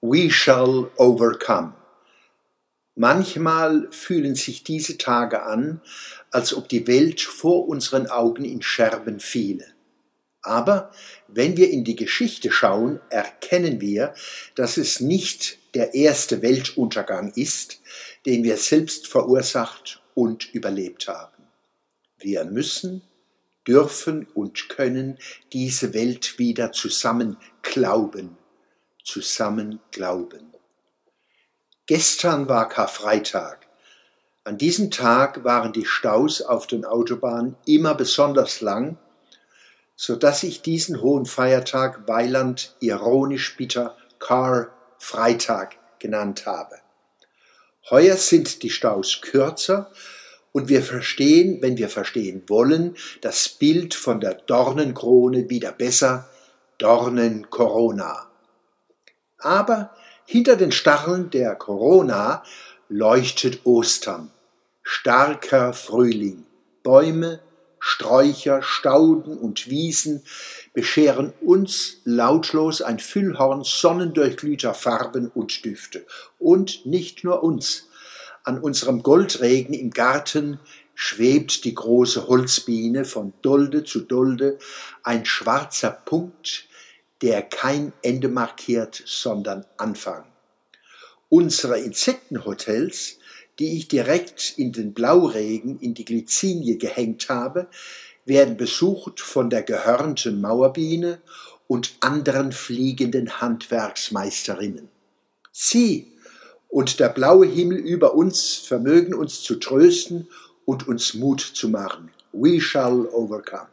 We shall overcome. Manchmal fühlen sich diese Tage an, als ob die Welt vor unseren Augen in Scherben fiele. Aber wenn wir in die Geschichte schauen, erkennen wir, dass es nicht der erste Weltuntergang ist, den wir selbst verursacht und überlebt haben. Wir müssen, dürfen und können diese Welt wieder zusammen glauben zusammen glauben. Gestern war Karfreitag. An diesem Tag waren die Staus auf den Autobahnen immer besonders lang, so dass ich diesen hohen Feiertag Weiland ironisch bitter Car Freitag genannt habe. Heuer sind die Staus kürzer und wir verstehen, wenn wir verstehen wollen, das Bild von der Dornenkrone wieder besser, Dornen Corona. Aber hinter den Stacheln der Corona leuchtet Ostern, starker Frühling. Bäume, Sträucher, Stauden und Wiesen bescheren uns lautlos ein Füllhorn sonnendurchglühter Farben und Düfte. Und nicht nur uns. An unserem Goldregen im Garten schwebt die große Holzbiene von Dolde zu Dolde, ein schwarzer Punkt der kein Ende markiert, sondern Anfang. Unsere Insektenhotels, die ich direkt in den Blauregen in die Glycinie gehängt habe, werden besucht von der gehörnten Mauerbiene und anderen fliegenden Handwerksmeisterinnen. Sie und der blaue Himmel über uns vermögen uns zu trösten und uns Mut zu machen. We shall overcome.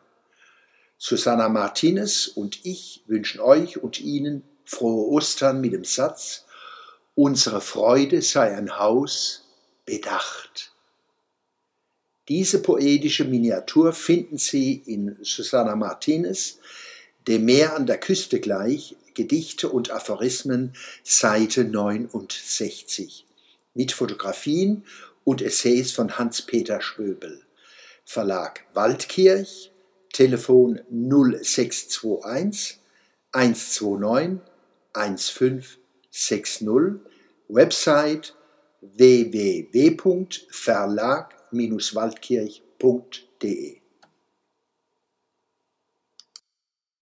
Susanna Martinez und ich wünschen euch und Ihnen frohe Ostern mit dem Satz, unsere Freude sei ein Haus bedacht. Diese poetische Miniatur finden Sie in Susanna Martinez, dem Meer an der Küste gleich, Gedichte und Aphorismen, Seite 69, mit Fotografien und Essays von Hans-Peter Schwöbel. Verlag Waldkirch, Telefon 0621 129 1560, Website www.verlag-waldkirch.de